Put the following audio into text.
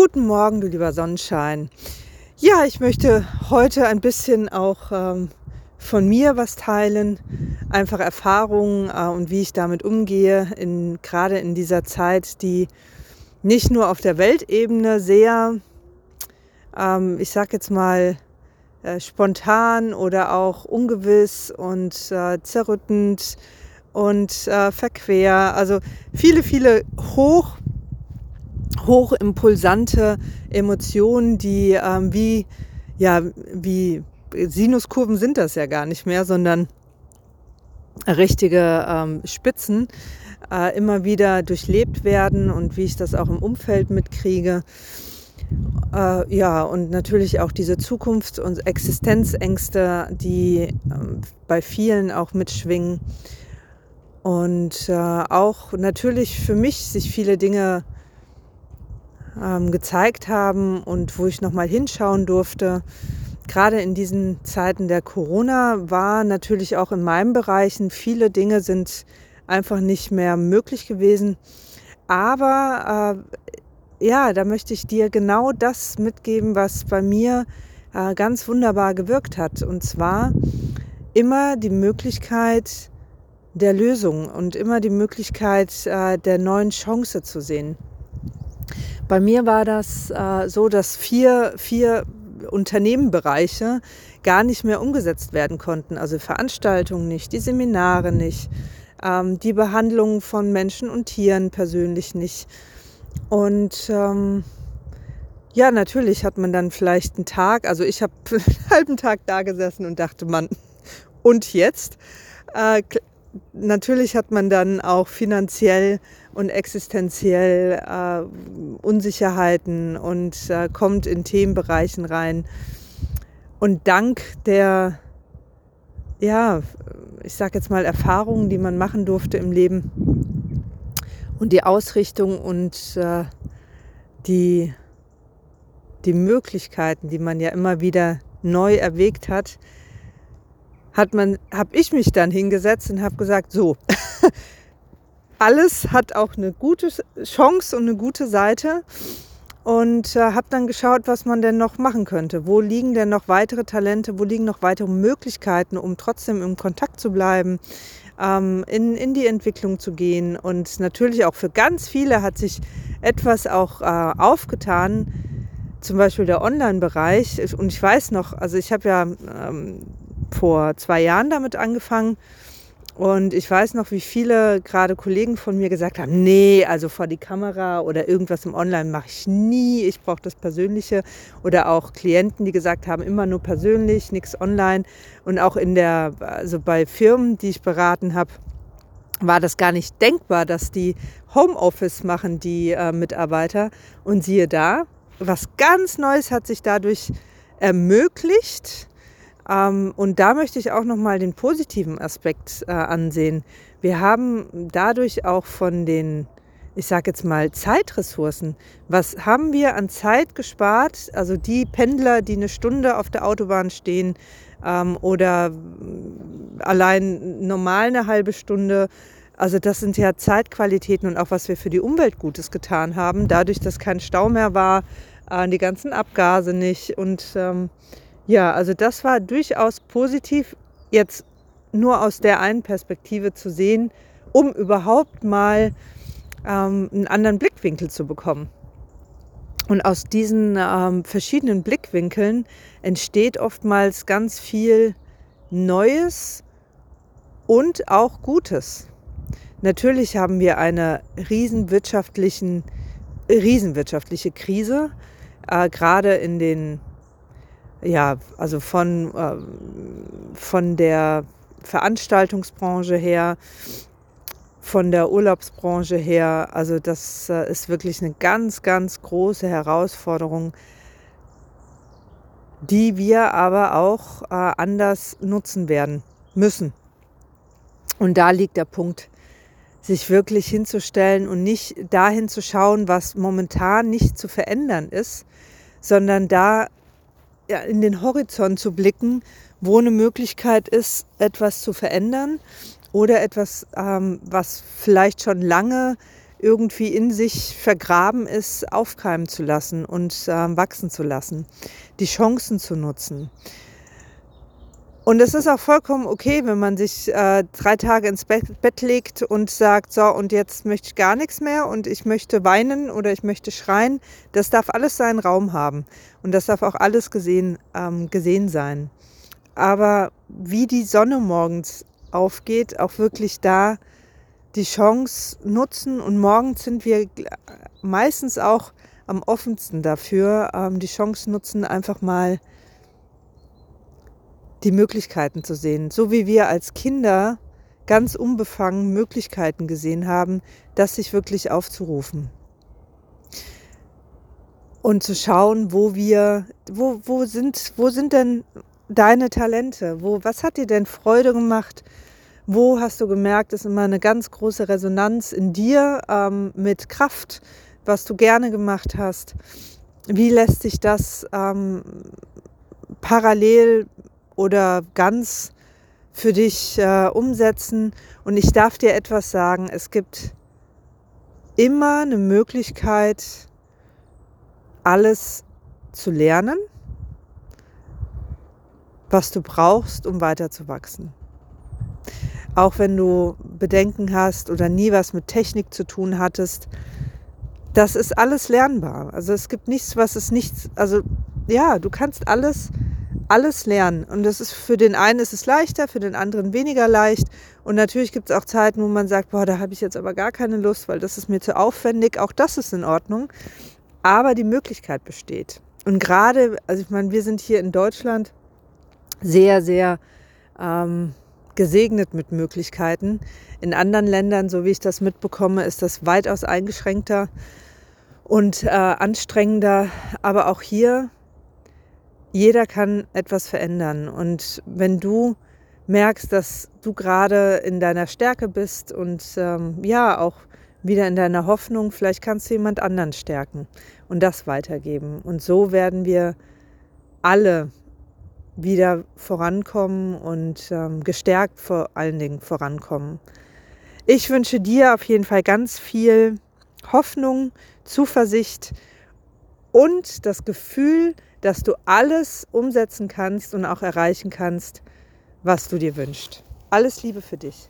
Guten Morgen, du lieber Sonnenschein. Ja, ich möchte heute ein bisschen auch ähm, von mir was teilen, einfach Erfahrungen äh, und wie ich damit umgehe, in, gerade in dieser Zeit, die nicht nur auf der Weltebene sehr, ähm, ich sag jetzt mal, äh, spontan oder auch ungewiss und äh, zerrüttend und äh, verquer, also viele, viele hoch hochimpulsante Emotionen, die ähm, wie, ja, wie Sinuskurven sind das ja gar nicht mehr, sondern richtige ähm, Spitzen äh, immer wieder durchlebt werden und wie ich das auch im Umfeld mitkriege. Äh, ja, und natürlich auch diese Zukunfts- und Existenzängste, die äh, bei vielen auch mitschwingen. Und äh, auch natürlich für mich sich viele Dinge ähm, gezeigt haben und wo ich nochmal hinschauen durfte. Gerade in diesen Zeiten der Corona war natürlich auch in meinen Bereichen viele Dinge sind einfach nicht mehr möglich gewesen. Aber äh, ja, da möchte ich dir genau das mitgeben, was bei mir äh, ganz wunderbar gewirkt hat. Und zwar immer die Möglichkeit der Lösung und immer die Möglichkeit äh, der neuen Chance zu sehen. Bei mir war das äh, so, dass vier, vier Unternehmenbereiche gar nicht mehr umgesetzt werden konnten. Also Veranstaltungen nicht, die Seminare nicht, ähm, die Behandlung von Menschen und Tieren persönlich nicht. Und ähm, ja, natürlich hat man dann vielleicht einen Tag, also ich habe einen halben Tag da gesessen und dachte, man, und jetzt? Äh, natürlich hat man dann auch finanziell und existenziell äh, Unsicherheiten und äh, kommt in Themenbereichen rein. Und dank der, ja, ich sage jetzt mal Erfahrungen, die man machen durfte im Leben und die Ausrichtung und äh, die, die Möglichkeiten, die man ja immer wieder neu erwägt hat, hat man, habe ich mich dann hingesetzt und habe gesagt, so, alles hat auch eine gute Chance und eine gute Seite und äh, habe dann geschaut, was man denn noch machen könnte. Wo liegen denn noch weitere Talente, wo liegen noch weitere Möglichkeiten, um trotzdem im Kontakt zu bleiben, ähm, in, in die Entwicklung zu gehen. Und natürlich auch für ganz viele hat sich etwas auch äh, aufgetan, zum Beispiel der Online-Bereich. Und ich weiß noch, also ich habe ja ähm, vor zwei Jahren damit angefangen und ich weiß noch, wie viele gerade Kollegen von mir gesagt haben, nee, also vor die Kamera oder irgendwas im Online mache ich nie, ich brauche das Persönliche. Oder auch Klienten, die gesagt haben, immer nur persönlich, nichts online. Und auch in der, also bei Firmen, die ich beraten habe, war das gar nicht denkbar, dass die Homeoffice machen, die äh, Mitarbeiter. Und siehe da, was ganz Neues hat sich dadurch ermöglicht ähm, und da möchte ich auch nochmal den positiven Aspekt äh, ansehen. Wir haben dadurch auch von den, ich sage jetzt mal, Zeitressourcen, was haben wir an Zeit gespart? Also die Pendler, die eine Stunde auf der Autobahn stehen ähm, oder allein normal eine halbe Stunde, also das sind ja Zeitqualitäten und auch was wir für die Umwelt Gutes getan haben, dadurch, dass kein Stau mehr war, äh, die ganzen Abgase nicht und ähm, ja, also das war durchaus positiv, jetzt nur aus der einen Perspektive zu sehen, um überhaupt mal ähm, einen anderen Blickwinkel zu bekommen. Und aus diesen ähm, verschiedenen Blickwinkeln entsteht oftmals ganz viel Neues und auch Gutes. Natürlich haben wir eine riesenwirtschaftlichen, riesenwirtschaftliche Krise, äh, gerade in den ja, also von, äh, von der Veranstaltungsbranche her, von der Urlaubsbranche her. Also das äh, ist wirklich eine ganz, ganz große Herausforderung, die wir aber auch äh, anders nutzen werden müssen. Und da liegt der Punkt, sich wirklich hinzustellen und nicht dahin zu schauen, was momentan nicht zu verändern ist, sondern da ja, in den Horizont zu blicken, wo eine Möglichkeit ist, etwas zu verändern oder etwas, ähm, was vielleicht schon lange irgendwie in sich vergraben ist, aufkeimen zu lassen und äh, wachsen zu lassen, die Chancen zu nutzen. Und es ist auch vollkommen okay, wenn man sich äh, drei Tage ins Bett, Bett, legt und sagt, so, und jetzt möchte ich gar nichts mehr und ich möchte weinen oder ich möchte schreien. Das darf alles seinen Raum haben und das darf auch alles gesehen, ähm, gesehen sein. Aber wie die Sonne morgens aufgeht, auch wirklich da die Chance nutzen und morgens sind wir meistens auch am offensten dafür, ähm, die Chance nutzen, einfach mal die Möglichkeiten zu sehen. So wie wir als Kinder ganz unbefangen Möglichkeiten gesehen haben, das sich wirklich aufzurufen. Und zu schauen, wo wir, wo, wo sind, wo sind denn deine Talente? Wo, was hat dir denn Freude gemacht? Wo hast du gemerkt, ist immer eine ganz große Resonanz in dir ähm, mit Kraft, was du gerne gemacht hast? Wie lässt sich das ähm, parallel oder ganz für dich äh, umsetzen. Und ich darf dir etwas sagen, es gibt immer eine Möglichkeit, alles zu lernen, was du brauchst, um weiterzuwachsen. Auch wenn du Bedenken hast oder nie was mit Technik zu tun hattest, das ist alles lernbar. Also es gibt nichts, was es nicht, also ja, du kannst alles alles lernen. Und das ist für den einen ist es leichter, für den anderen weniger leicht. Und natürlich gibt es auch Zeiten, wo man sagt, boah, da habe ich jetzt aber gar keine Lust, weil das ist mir zu aufwendig. Auch das ist in Ordnung. Aber die Möglichkeit besteht. Und gerade, also ich meine, wir sind hier in Deutschland sehr, sehr ähm, gesegnet mit Möglichkeiten. In anderen Ländern, so wie ich das mitbekomme, ist das weitaus eingeschränkter und äh, anstrengender. Aber auch hier jeder kann etwas verändern. Und wenn du merkst, dass du gerade in deiner Stärke bist und ähm, ja, auch wieder in deiner Hoffnung, vielleicht kannst du jemand anderen stärken und das weitergeben. Und so werden wir alle wieder vorankommen und ähm, gestärkt vor allen Dingen vorankommen. Ich wünsche dir auf jeden Fall ganz viel Hoffnung, Zuversicht und das Gefühl, dass du alles umsetzen kannst und auch erreichen kannst, was du dir wünschst. Alles Liebe für dich.